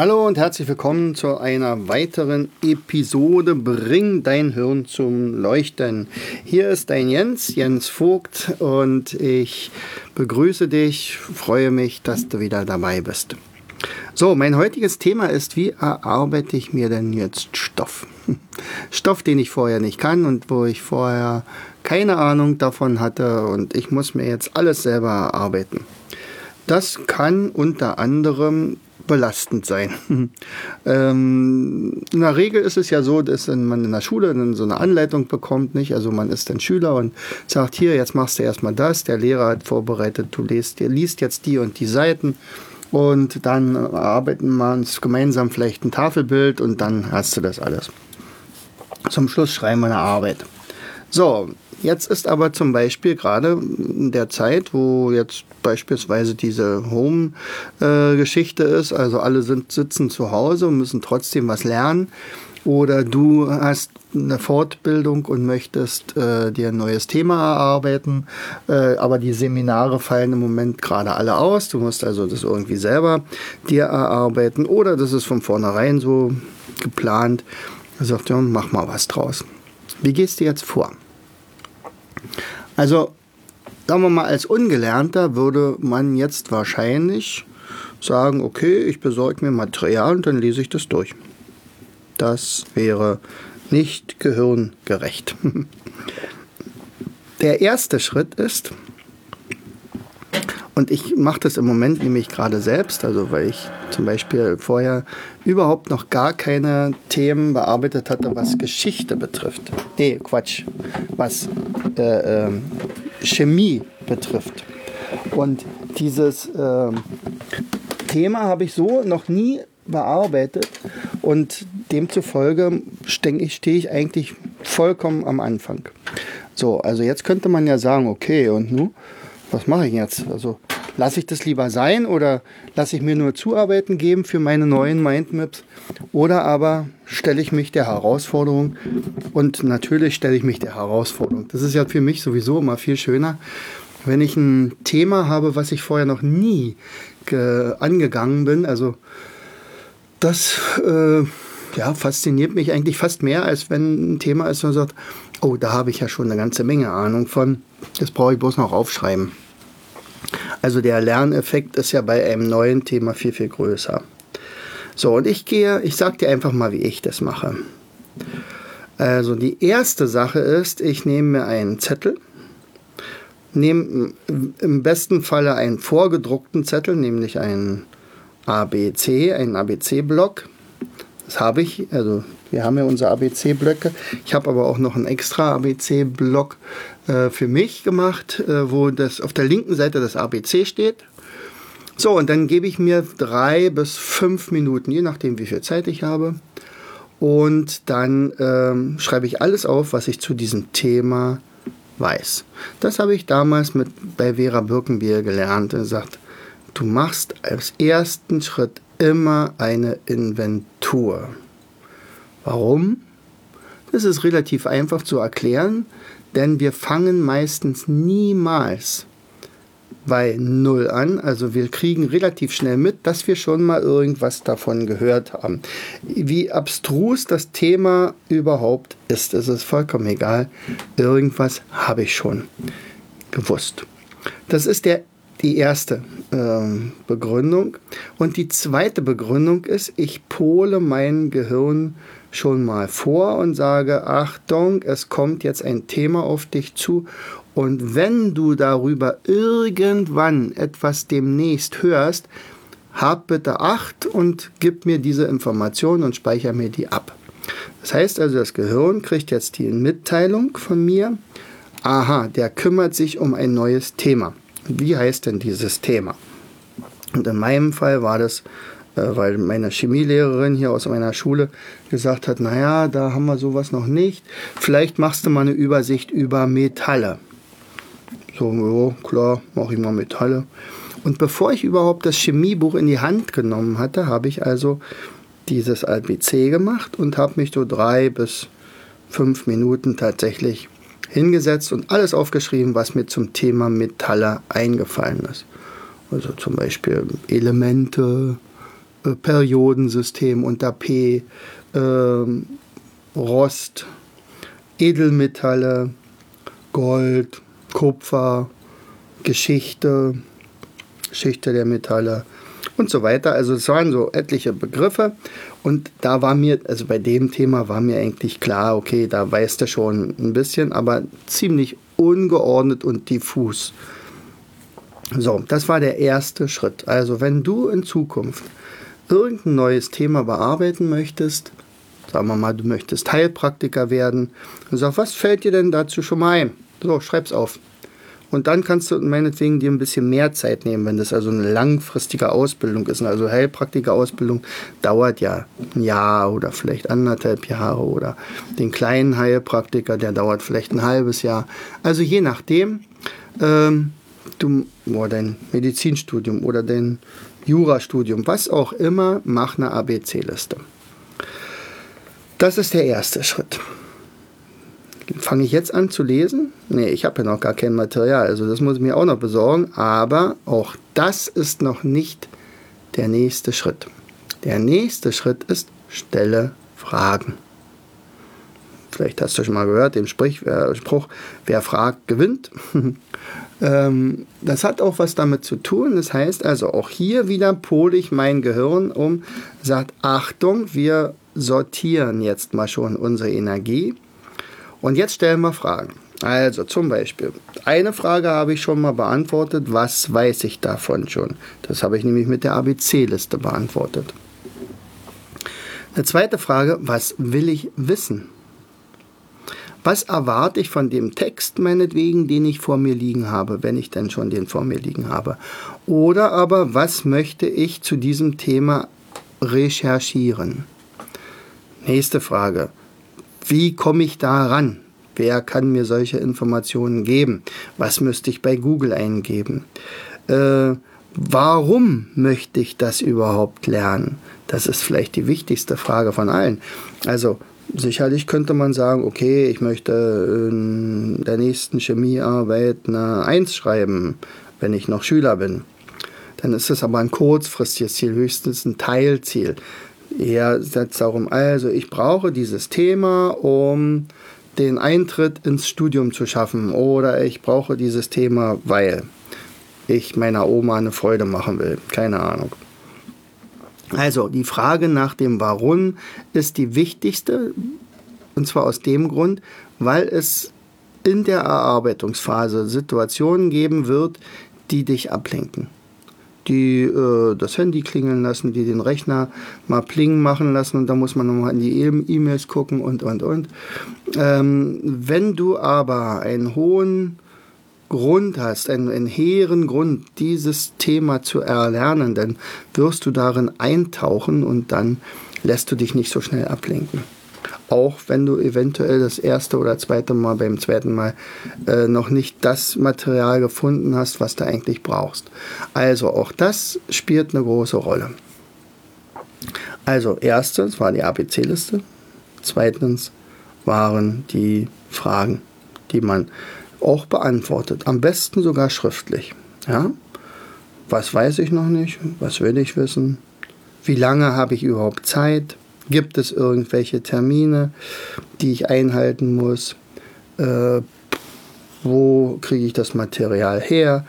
Hallo und herzlich willkommen zu einer weiteren Episode Bring dein Hirn zum Leuchten. Hier ist dein Jens, Jens Vogt und ich begrüße dich, freue mich, dass du wieder dabei bist. So, mein heutiges Thema ist, wie erarbeite ich mir denn jetzt Stoff? Stoff, den ich vorher nicht kann und wo ich vorher keine Ahnung davon hatte und ich muss mir jetzt alles selber erarbeiten. Das kann unter anderem belastend sein. ähm, in der Regel ist es ja so, dass man in der Schule dann so eine Anleitung bekommt, nicht? Also man ist dann Schüler und sagt, hier, jetzt machst du erstmal das, der Lehrer hat vorbereitet, du liest, liest jetzt die und die Seiten und dann arbeiten wir uns gemeinsam vielleicht ein Tafelbild und dann hast du das alles. Zum Schluss schreiben wir eine Arbeit. So, Jetzt ist aber zum Beispiel gerade in der Zeit, wo jetzt beispielsweise diese Home-Geschichte ist, also alle sind, sitzen zu Hause und müssen trotzdem was lernen, oder du hast eine Fortbildung und möchtest äh, dir ein neues Thema erarbeiten, äh, aber die Seminare fallen im Moment gerade alle aus. Du musst also das irgendwie selber dir erarbeiten oder das ist von vornherein so geplant. Er sagt, ja, mach mal was draus. Wie gehst du jetzt vor? Also, sagen wir mal, als Ungelernter würde man jetzt wahrscheinlich sagen, okay, ich besorge mir Material und dann lese ich das durch. Das wäre nicht gehirngerecht. Der erste Schritt ist, und ich mache das im Moment nämlich gerade selbst, also weil ich zum Beispiel vorher überhaupt noch gar keine Themen bearbeitet hatte, was Geschichte betrifft. Nee, Quatsch, was äh, äh, Chemie betrifft. Und dieses äh, Thema habe ich so noch nie bearbeitet und demzufolge stehe ich eigentlich vollkommen am Anfang. So, also jetzt könnte man ja sagen, okay, und nun, was mache ich jetzt? Also Lasse ich das lieber sein oder lasse ich mir nur Zuarbeiten geben für meine neuen Mindmaps? Oder aber stelle ich mich der Herausforderung und natürlich stelle ich mich der Herausforderung. Das ist ja für mich sowieso immer viel schöner, wenn ich ein Thema habe, was ich vorher noch nie angegangen bin. Also das äh, ja, fasziniert mich eigentlich fast mehr, als wenn ein Thema ist, wo man sagt, oh, da habe ich ja schon eine ganze Menge Ahnung von. Das brauche ich bloß noch aufschreiben. Also der Lerneffekt ist ja bei einem neuen Thema viel, viel größer. So, und ich gehe, ich sage dir einfach mal, wie ich das mache. Also die erste Sache ist, ich nehme mir einen Zettel, nehme im besten Falle einen vorgedruckten Zettel, nämlich einen ABC, einen ABC-Block. Das habe ich, also wir haben ja unsere ABC-Blöcke. Ich habe aber auch noch einen extra ABC-Block äh, für mich gemacht, äh, wo das auf der linken Seite das ABC steht. So, und dann gebe ich mir drei bis fünf Minuten, je nachdem, wie viel Zeit ich habe. Und dann ähm, schreibe ich alles auf, was ich zu diesem Thema weiß. Das habe ich damals mit, bei Vera Birkenbier gelernt. Er sagt, du machst als ersten Schritt immer eine Inventur. Warum? Das ist relativ einfach zu erklären, denn wir fangen meistens niemals bei Null an. Also wir kriegen relativ schnell mit, dass wir schon mal irgendwas davon gehört haben. Wie abstrus das Thema überhaupt ist, ist es vollkommen egal. Irgendwas habe ich schon gewusst. Das ist der, die erste äh, Begründung. Und die zweite Begründung ist, ich pole mein Gehirn schon mal vor und sage, Achtung, es kommt jetzt ein Thema auf dich zu und wenn du darüber irgendwann etwas demnächst hörst, hab bitte Acht und gib mir diese Information und speicher mir die ab. Das heißt also, das Gehirn kriegt jetzt die Mitteilung von mir, aha, der kümmert sich um ein neues Thema. Wie heißt denn dieses Thema? Und in meinem Fall war das, weil meine Chemielehrerin hier aus meiner Schule gesagt hat, naja, da haben wir sowas noch nicht. Vielleicht machst du mal eine Übersicht über Metalle. So, ja, klar, mache ich mal Metalle. Und bevor ich überhaupt das Chemiebuch in die Hand genommen hatte, habe ich also dieses ABC gemacht und habe mich so drei bis fünf Minuten tatsächlich hingesetzt und alles aufgeschrieben, was mir zum Thema Metalle eingefallen ist. Also zum Beispiel Elemente, äh, Periodensystem unter P, äh, Rost, Edelmetalle, Gold, Kupfer, Geschichte, Geschichte der Metalle und so weiter. Also es waren so etliche Begriffe und da war mir, also bei dem Thema war mir eigentlich klar, okay, da weißt du schon ein bisschen, aber ziemlich ungeordnet und diffus. So, das war der erste Schritt. Also wenn du in Zukunft irgendein neues Thema bearbeiten möchtest, sagen wir mal, du möchtest Heilpraktiker werden, dann sag, was fällt dir denn dazu schon mal ein? So, schreib's auf. Und dann kannst du meinetwegen dir ein bisschen mehr Zeit nehmen, wenn das also eine langfristige Ausbildung ist. Also Heilpraktiker-Ausbildung dauert ja ein Jahr oder vielleicht anderthalb Jahre oder den kleinen Heilpraktiker, der dauert vielleicht ein halbes Jahr. Also je nachdem, ähm, du, oder dein Medizinstudium oder dein Jurastudium, was auch immer, mach eine ABC-Liste. Das ist der erste Schritt. Fange ich jetzt an zu lesen? Nee, ich habe ja noch gar kein Material, also das muss ich mir auch noch besorgen. Aber auch das ist noch nicht der nächste Schritt. Der nächste Schritt ist, stelle Fragen. Vielleicht hast du schon mal gehört, den äh, Spruch, wer fragt, gewinnt. ähm, das hat auch was damit zu tun. Das heißt also, auch hier wieder pole ich mein Gehirn um, sagt, Achtung, wir sortieren jetzt mal schon unsere Energie und jetzt stellen wir Fragen. Also zum Beispiel, eine Frage habe ich schon mal beantwortet, was weiß ich davon schon? Das habe ich nämlich mit der ABC-Liste beantwortet. Eine zweite Frage, was will ich wissen? Was erwarte ich von dem Text meinetwegen, den ich vor mir liegen habe, wenn ich denn schon den vor mir liegen habe? Oder aber, was möchte ich zu diesem Thema recherchieren? Nächste Frage, wie komme ich da ran? Wer kann mir solche Informationen geben? Was müsste ich bei Google eingeben? Äh, warum möchte ich das überhaupt lernen? Das ist vielleicht die wichtigste Frage von allen. Also sicherlich könnte man sagen, okay, ich möchte in der nächsten Chemiearbeit eine Eins schreiben, wenn ich noch Schüler bin. Dann ist es aber ein kurzfristiges Ziel, höchstens ein Teilziel. Er setzt darum, also ich brauche dieses Thema, um den Eintritt ins Studium zu schaffen oder ich brauche dieses Thema, weil ich meiner Oma eine Freude machen will. Keine Ahnung. Also die Frage nach dem Warum ist die wichtigste und zwar aus dem Grund, weil es in der Erarbeitungsphase Situationen geben wird, die dich ablenken die äh, das Handy klingeln lassen, die den Rechner mal plingen machen lassen und da muss man nochmal in die e- E-Mails gucken und, und, und. Ähm, wenn du aber einen hohen Grund hast, einen, einen hehren Grund, dieses Thema zu erlernen, dann wirst du darin eintauchen und dann lässt du dich nicht so schnell ablenken auch wenn du eventuell das erste oder zweite Mal beim zweiten Mal äh, noch nicht das Material gefunden hast, was du eigentlich brauchst. Also auch das spielt eine große Rolle. Also erstens war die ABC-Liste, zweitens waren die Fragen, die man auch beantwortet, am besten sogar schriftlich. Ja? Was weiß ich noch nicht? Was will ich wissen? Wie lange habe ich überhaupt Zeit? Gibt es irgendwelche Termine, die ich einhalten muss? Äh, wo kriege ich das Material her?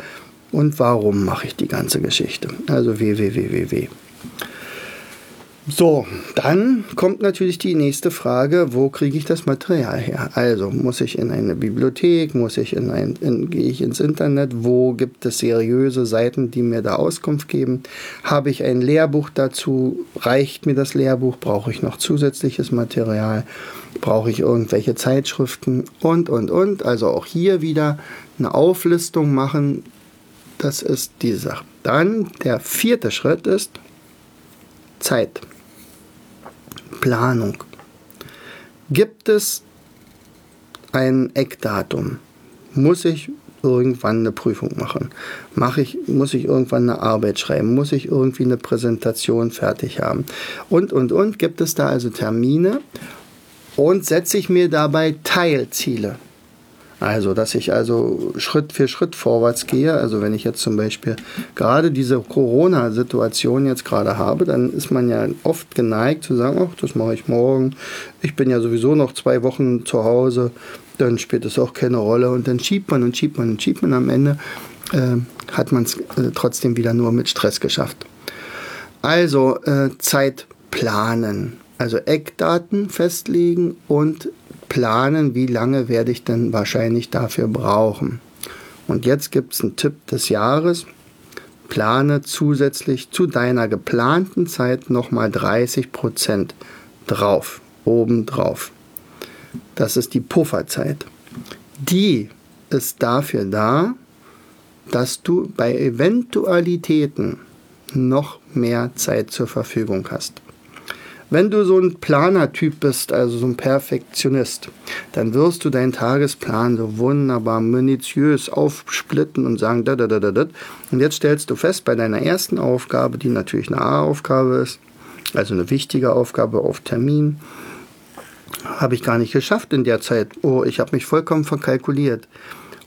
Und warum mache ich die ganze Geschichte? Also www. So, dann kommt natürlich die nächste Frage, wo kriege ich das Material her? Also muss ich in eine Bibliothek, muss ich in ein, in, gehe ich ins Internet, wo gibt es seriöse Seiten, die mir da Auskunft geben? Habe ich ein Lehrbuch dazu? Reicht mir das Lehrbuch? Brauche ich noch zusätzliches Material? Brauche ich irgendwelche Zeitschriften? Und, und, und. Also auch hier wieder eine Auflistung machen, das ist die Sache. Dann der vierte Schritt ist Zeit. Planung. Gibt es ein Eckdatum? Muss ich irgendwann eine Prüfung machen? Mache ich, muss ich irgendwann eine Arbeit schreiben? Muss ich irgendwie eine Präsentation fertig haben? Und, und, und. Gibt es da also Termine? Und setze ich mir dabei Teilziele? Also, dass ich also Schritt für Schritt vorwärts gehe. Also, wenn ich jetzt zum Beispiel gerade diese Corona-Situation jetzt gerade habe, dann ist man ja oft geneigt zu sagen, ach, das mache ich morgen. Ich bin ja sowieso noch zwei Wochen zu Hause. Dann spielt es auch keine Rolle. Und dann schiebt man und schiebt man und schiebt man. Am Ende äh, hat man es äh, trotzdem wieder nur mit Stress geschafft. Also, äh, Zeit planen. Also Eckdaten festlegen und planen, wie lange werde ich denn wahrscheinlich dafür brauchen. Und jetzt gibt es einen Tipp des Jahres. Plane zusätzlich zu deiner geplanten Zeit nochmal 30 Prozent drauf, oben drauf. Das ist die Pufferzeit. Die ist dafür da, dass du bei Eventualitäten noch mehr Zeit zur Verfügung hast. Wenn du so ein Planertyp bist, also so ein Perfektionist, dann wirst du deinen Tagesplan so wunderbar minutiös aufsplitten und sagen, da, da, da, da, da. Und jetzt stellst du fest, bei deiner ersten Aufgabe, die natürlich eine A-Aufgabe ist, also eine wichtige Aufgabe auf Termin, habe ich gar nicht geschafft in der Zeit. Oh, ich habe mich vollkommen verkalkuliert.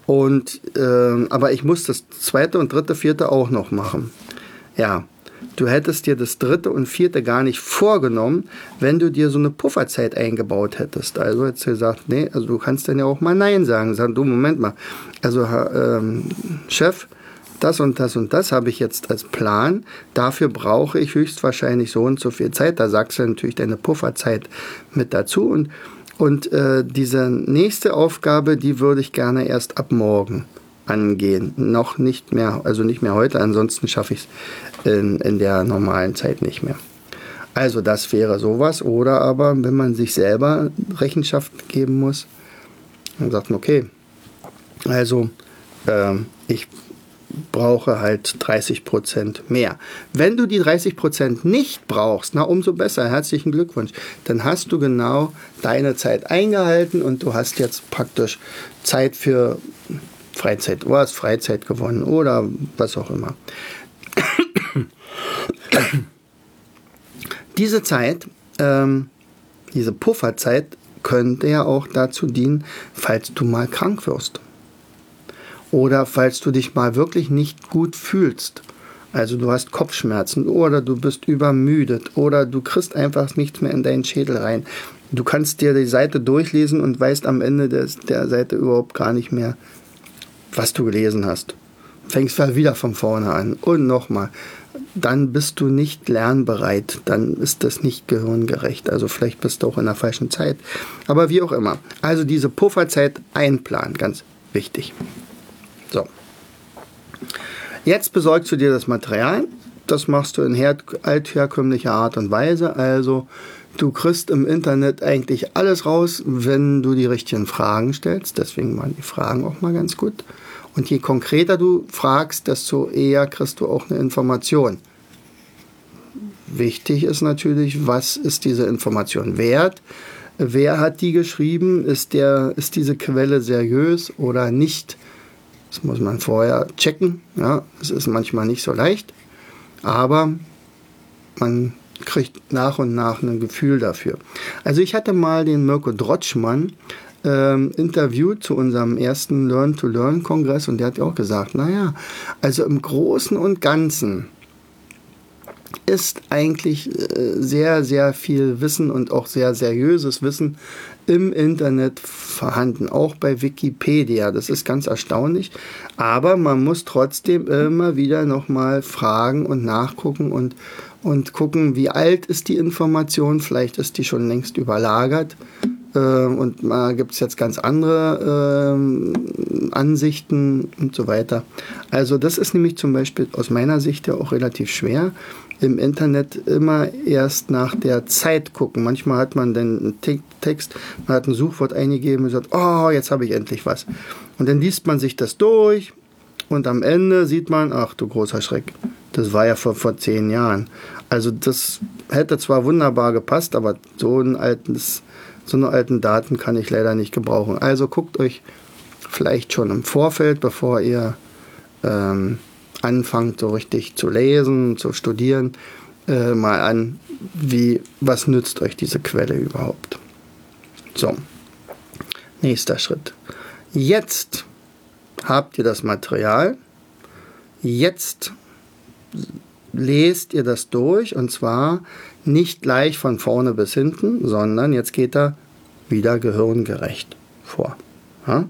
Und äh, aber ich muss das zweite und dritte, vierte auch noch machen. Ja, du hättest dir das dritte und vierte gar nicht vorgenommen, wenn du dir so eine Pufferzeit eingebaut hättest. Also hättest du gesagt, nee, also du kannst dann ja auch mal Nein sagen. Sagen, du, Moment mal. Also, ähm, Chef, das und das und das habe ich jetzt als Plan. Dafür brauche ich höchstwahrscheinlich so und so viel Zeit. Da sagst du natürlich deine Pufferzeit mit dazu. Und, und äh, diese nächste Aufgabe, die würde ich gerne erst ab morgen angehen. Noch nicht mehr, also nicht mehr heute, ansonsten schaffe ich es in, in der normalen Zeit nicht mehr. Also das wäre sowas. Oder aber, wenn man sich selber Rechenschaft geben muss, dann sagt man, okay, also äh, ich brauche halt 30 Prozent mehr. Wenn du die 30 Prozent nicht brauchst, na umso besser, herzlichen Glückwunsch. Dann hast du genau deine Zeit eingehalten und du hast jetzt praktisch Zeit für Freizeit, du hast Freizeit gewonnen oder was auch immer. Diese Zeit, ähm, diese Pufferzeit könnte ja auch dazu dienen, falls du mal krank wirst. Oder falls du dich mal wirklich nicht gut fühlst. Also du hast Kopfschmerzen oder du bist übermüdet oder du kriegst einfach nichts mehr in deinen Schädel rein. Du kannst dir die Seite durchlesen und weißt am Ende des, der Seite überhaupt gar nicht mehr, was du gelesen hast. Fängst halt wieder von vorne an und nochmal. Dann bist du nicht lernbereit, dann ist das nicht gehirngerecht. Also vielleicht bist du auch in der falschen Zeit. Aber wie auch immer. Also diese Pufferzeit einplanen, ganz wichtig. So. Jetzt besorgst du dir das Material. Das machst du in altherkömmlicher Art und Weise. Also du kriegst im Internet eigentlich alles raus, wenn du die richtigen Fragen stellst. Deswegen waren die Fragen auch mal ganz gut. Und je konkreter du fragst, desto eher kriegst du auch eine Information. Wichtig ist natürlich, was ist diese Information wert? Wer hat die geschrieben? Ist, der, ist diese Quelle seriös oder nicht? Das muss man vorher checken. Ja, es ist manchmal nicht so leicht, aber man kriegt nach und nach ein Gefühl dafür. Also ich hatte mal den Mirko Drotschmann ähm, interviewt zu unserem ersten Learn-to-Learn-Kongress und der hat ja auch gesagt, naja, also im Großen und Ganzen ist eigentlich äh, sehr, sehr viel Wissen und auch sehr seriöses Wissen im Internet vorhanden, auch bei Wikipedia. Das ist ganz erstaunlich. Aber man muss trotzdem immer wieder nochmal fragen und nachgucken und, und gucken, wie alt ist die Information. Vielleicht ist die schon längst überlagert. Äh, und mal gibt es jetzt ganz andere äh, Ansichten und so weiter. Also das ist nämlich zum Beispiel aus meiner Sicht ja auch relativ schwer. Im Internet immer erst nach der Zeit gucken. Manchmal hat man dann einen Text, man hat ein Suchwort eingegeben und sagt, oh, jetzt habe ich endlich was. Und dann liest man sich das durch und am Ende sieht man, ach du großer Schreck, das war ja vor, vor zehn Jahren. Also das hätte zwar wunderbar gepasst, aber so, ein altes, so eine alten Daten kann ich leider nicht gebrauchen. Also guckt euch vielleicht schon im Vorfeld, bevor ihr ähm, anfangt, so richtig zu lesen, zu studieren, äh, mal an, wie, was nützt euch diese Quelle überhaupt. So, nächster Schritt. Jetzt habt ihr das Material. Jetzt lest ihr das durch und zwar nicht gleich von vorne bis hinten, sondern jetzt geht er wieder gehirngerecht vor. Ja?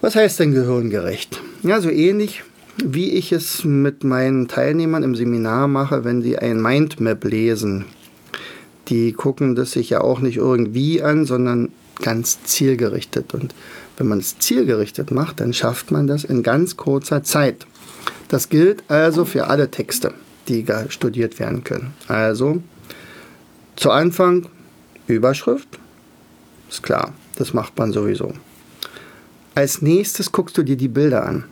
Was heißt denn gehirngerecht? Ja, so ähnlich wie ich es mit meinen Teilnehmern im Seminar mache, wenn sie ein Mindmap lesen. Die gucken das sich ja auch nicht irgendwie an, sondern ganz zielgerichtet. Und wenn man es zielgerichtet macht, dann schafft man das in ganz kurzer Zeit. Das gilt also für alle Texte, die studiert werden können. Also zu Anfang Überschrift, ist klar, das macht man sowieso. Als nächstes guckst du dir die Bilder an.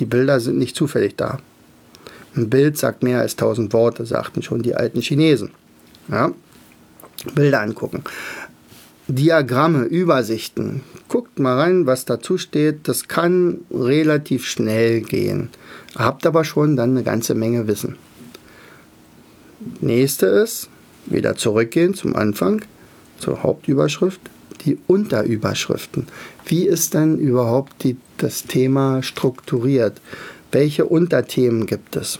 Die Bilder sind nicht zufällig da. Ein Bild sagt mehr als tausend Worte, sagten schon die alten Chinesen. Ja? Bilder angucken. Diagramme, Übersichten. Guckt mal rein, was dazu steht. Das kann relativ schnell gehen. Habt aber schon dann eine ganze Menge Wissen. Nächste ist, wieder zurückgehen zum Anfang, zur Hauptüberschrift, die Unterüberschriften. Wie ist dann überhaupt die, das Thema strukturiert? Welche Unterthemen gibt es?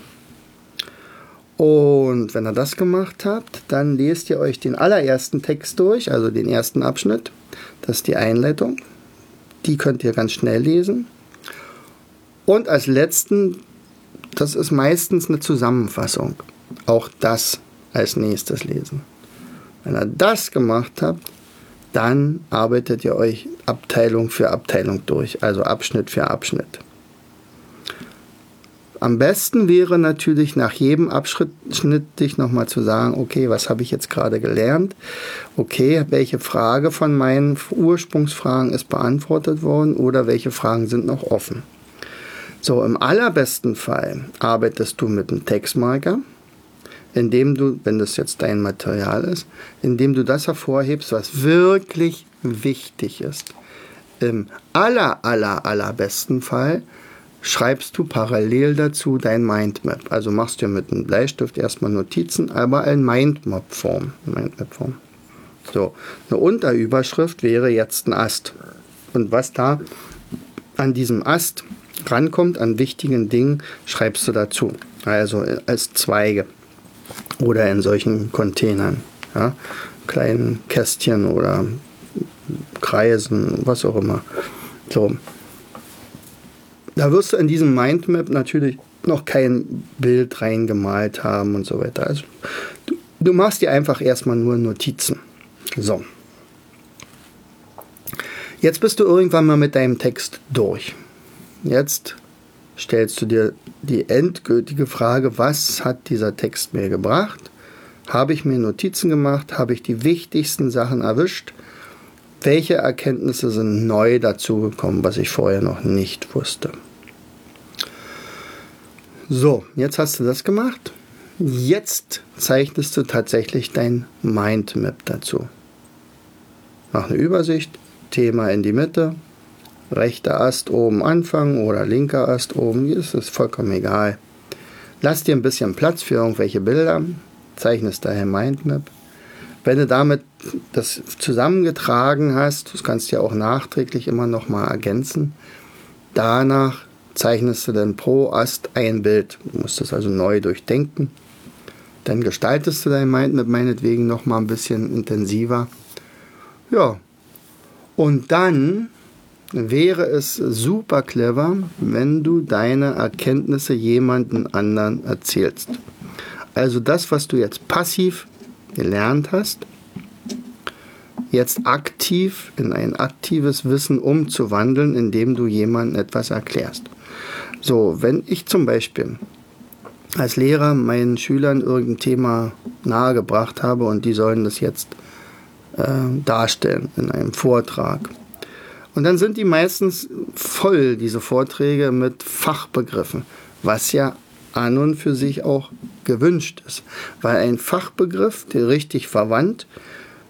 Und wenn ihr das gemacht habt, dann lest ihr euch den allerersten Text durch, also den ersten Abschnitt. Das ist die Einleitung. Die könnt ihr ganz schnell lesen. Und als letzten, das ist meistens eine Zusammenfassung. Auch das als nächstes lesen. Wenn ihr das gemacht habt, dann arbeitet ihr euch Abteilung für Abteilung durch, also Abschnitt für Abschnitt. Am besten wäre natürlich nach jedem Abschnitt dich nochmal zu sagen, okay, was habe ich jetzt gerade gelernt? Okay, welche Frage von meinen Ursprungsfragen ist beantwortet worden oder welche Fragen sind noch offen? So, im allerbesten Fall arbeitest du mit einem Textmarker, indem du, wenn das jetzt dein Material ist, indem du das hervorhebst, was wirklich wichtig ist. Im aller, aller, allerbesten Fall schreibst du parallel dazu dein Mindmap. Also machst du mit einem Bleistift erstmal Notizen, aber in Mindmap-Form. Mindmap-Form. So, eine Unterüberschrift wäre jetzt ein Ast. Und was da an diesem Ast rankommt, an wichtigen Dingen, schreibst du dazu. Also als Zweige oder in solchen Containern, ja, kleinen Kästchen oder Kreisen, was auch immer. So. Da wirst du in diesem Mindmap natürlich noch kein Bild reingemalt haben und so weiter. Also du, du machst dir einfach erstmal nur Notizen. So. Jetzt bist du irgendwann mal mit deinem Text durch. Jetzt stellst du dir die endgültige Frage, was hat dieser Text mir gebracht? Habe ich mir Notizen gemacht? Habe ich die wichtigsten Sachen erwischt? Welche Erkenntnisse sind neu dazugekommen, was ich vorher noch nicht wusste? So, jetzt hast du das gemacht. Jetzt zeichnest du tatsächlich dein Mindmap dazu. Mach eine Übersicht, Thema in die Mitte, rechter Ast oben anfangen oder linker Ast oben, ist vollkommen egal. Lass dir ein bisschen Platz für irgendwelche Bilder, zeichnest daher Mindmap. Wenn du damit das zusammengetragen hast, das kannst du ja auch nachträglich immer noch mal ergänzen. Danach zeichnest du dann pro Ast ein Bild. Du musst das also neu durchdenken. Dann gestaltest du dein Mindmap meinetwegen noch mal ein bisschen intensiver. Ja. Und dann wäre es super clever, wenn du deine Erkenntnisse jemanden anderen erzählst. Also das, was du jetzt passiv gelernt hast, jetzt aktiv in ein aktives Wissen umzuwandeln, indem du jemandem etwas erklärst. So, wenn ich zum Beispiel als Lehrer meinen Schülern irgendein Thema nahegebracht habe und die sollen das jetzt äh, darstellen in einem Vortrag Und dann sind die meistens voll, diese Vorträge, mit Fachbegriffen, was ja an und für sich auch gewünscht ist. Weil ein Fachbegriff, der richtig verwandt,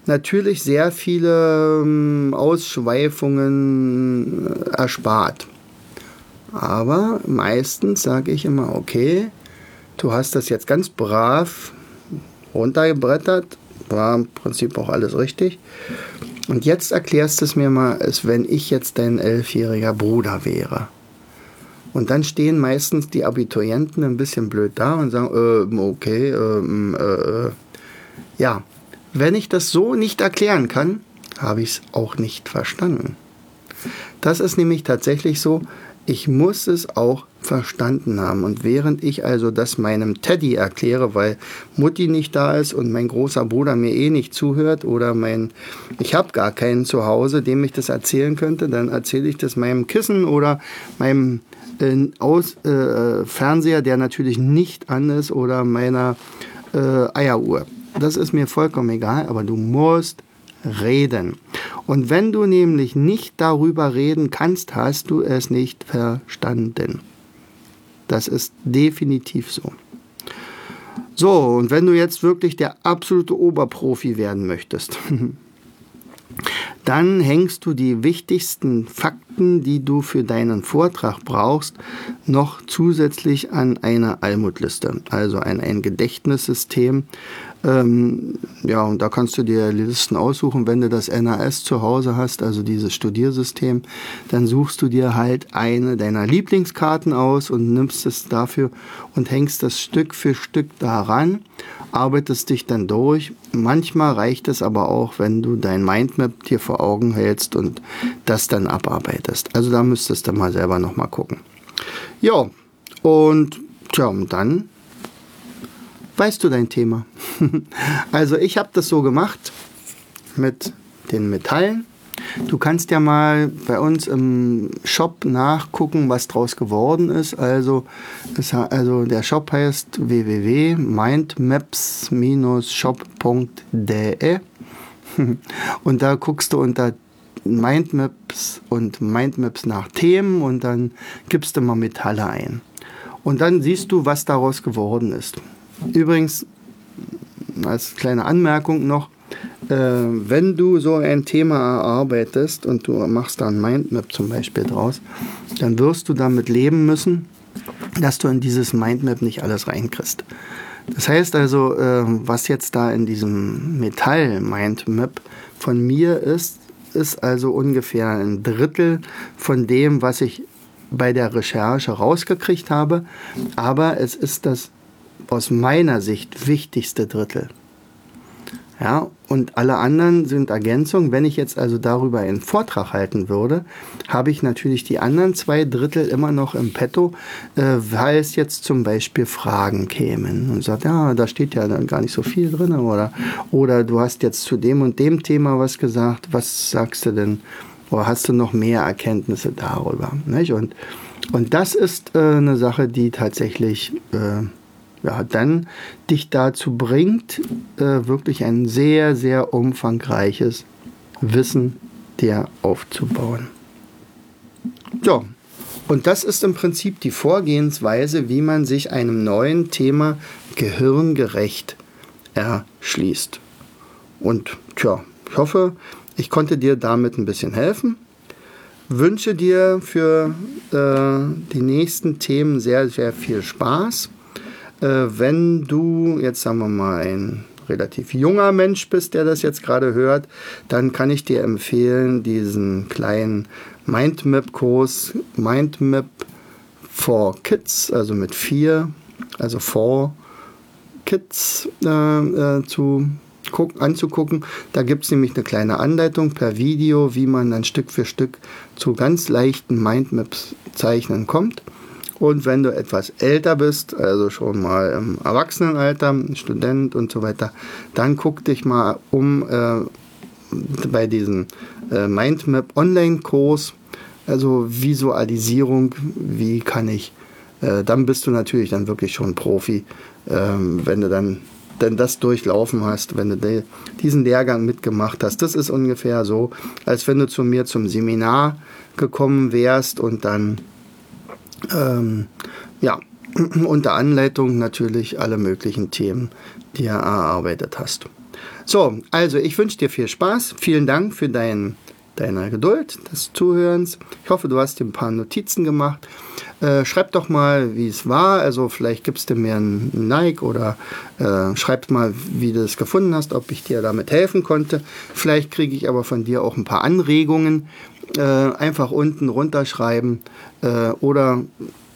natürlich sehr viele ähm, Ausschweifungen äh, erspart. Aber meistens sage ich immer, okay, du hast das jetzt ganz brav runtergebrettert, war im Prinzip auch alles richtig. Und jetzt erklärst du es mir mal, als wenn ich jetzt dein elfjähriger Bruder wäre. Und dann stehen meistens die Abiturienten ein bisschen blöd da und sagen, äh, okay, äh, äh, ja, wenn ich das so nicht erklären kann, habe ich es auch nicht verstanden. Das ist nämlich tatsächlich so, ich muss es auch verstanden haben. Und während ich also das meinem Teddy erkläre, weil Mutti nicht da ist und mein großer Bruder mir eh nicht zuhört oder mein, ich habe gar keinen zu Hause, dem ich das erzählen könnte, dann erzähle ich das meinem Kissen oder meinem äh, Aus, äh, Fernseher, der natürlich nicht an ist, oder meiner äh, Eieruhr das ist mir vollkommen egal, aber du musst reden. Und wenn du nämlich nicht darüber reden kannst, hast du es nicht verstanden. Das ist definitiv so. So, und wenn du jetzt wirklich der absolute Oberprofi werden möchtest, dann hängst du die wichtigsten Fakten, die du für deinen Vortrag brauchst, noch zusätzlich an eine Almutliste, also an ein Gedächtnissystem, ähm, ja, und da kannst du dir Listen aussuchen, wenn du das NAS zu Hause hast, also dieses Studiersystem, dann suchst du dir halt eine deiner Lieblingskarten aus und nimmst es dafür und hängst das Stück für Stück daran, arbeitest dich dann durch. Manchmal reicht es aber auch, wenn du dein Mindmap dir vor Augen hältst und das dann abarbeitest. Also da müsstest du mal selber nochmal gucken. Ja, und tja, und dann weißt du dein Thema. also ich habe das so gemacht mit den Metallen. Du kannst ja mal bei uns im Shop nachgucken, was draus geworden ist. Also, es, also der Shop heißt www.mindmaps-shop.de und da guckst du unter Mindmaps und Mindmaps nach Themen und dann gibst du mal Metalle ein. Und dann siehst du, was daraus geworden ist. Übrigens, als kleine Anmerkung noch, äh, wenn du so ein Thema erarbeitest und du machst da ein Mindmap zum Beispiel draus, dann wirst du damit leben müssen, dass du in dieses Mindmap nicht alles reinkriegst. Das heißt also, äh, was jetzt da in diesem Metall-Mindmap von mir ist, ist also ungefähr ein Drittel von dem, was ich bei der Recherche rausgekriegt habe. Aber es ist das aus meiner Sicht wichtigste Drittel. Ja, und alle anderen sind Ergänzungen. Wenn ich jetzt also darüber einen Vortrag halten würde, habe ich natürlich die anderen zwei Drittel immer noch im Petto, äh, weil es jetzt zum Beispiel Fragen kämen und sagt, ja, da steht ja dann gar nicht so viel drin oder, oder du hast jetzt zu dem und dem Thema was gesagt, was sagst du denn? Oder hast du noch mehr Erkenntnisse darüber? Nicht? Und, und das ist äh, eine Sache, die tatsächlich äh, ja, dann dich dazu bringt, äh, wirklich ein sehr, sehr umfangreiches Wissen dir aufzubauen. So, und das ist im Prinzip die Vorgehensweise, wie man sich einem neuen Thema gehirngerecht erschließt. Und tja, ich hoffe, ich konnte dir damit ein bisschen helfen. Wünsche dir für äh, die nächsten Themen sehr, sehr viel Spaß wenn du jetzt sagen wir mal ein relativ junger Mensch bist, der das jetzt gerade hört, dann kann ich dir empfehlen, diesen kleinen Mindmap-Kurs Mindmap for Kids, also mit vier, also for Kids äh, äh, zu guck, anzugucken. Da gibt es nämlich eine kleine Anleitung per Video, wie man dann Stück für Stück zu ganz leichten Mindmaps zeichnen kommt. Und wenn du etwas älter bist, also schon mal im Erwachsenenalter, Student und so weiter, dann guck dich mal um äh, bei diesem äh, Mindmap Online-Kurs, also Visualisierung, wie kann ich, äh, dann bist du natürlich dann wirklich schon Profi, ähm, wenn du dann denn das durchlaufen hast, wenn du diesen Lehrgang mitgemacht hast. Das ist ungefähr so, als wenn du zu mir zum Seminar gekommen wärst und dann ähm, ja unter Anleitung natürlich alle möglichen Themen dir erarbeitet hast. So, also ich wünsche dir viel Spaß. Vielen Dank für dein, deine Geduld, des Zuhörens. Ich hoffe, du hast dir ein paar Notizen gemacht. Äh, schreib doch mal, wie es war. Also vielleicht gibst du mir ein Like oder äh, schreib mal, wie du es gefunden hast, ob ich dir damit helfen konnte. Vielleicht kriege ich aber von dir auch ein paar Anregungen. Äh, einfach unten runterschreiben äh, oder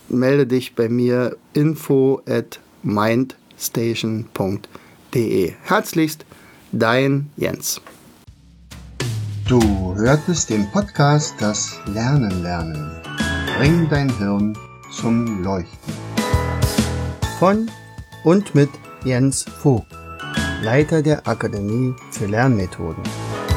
melde dich bei mir info at mindstation.de. Herzlichst, dein Jens. Du hörtest den Podcast Das Lernen lernen. Bring dein Hirn zum Leuchten. Von und mit Jens Vogt, Leiter der Akademie für Lernmethoden.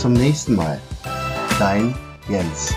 Zum nächsten Mal. Dein Jens.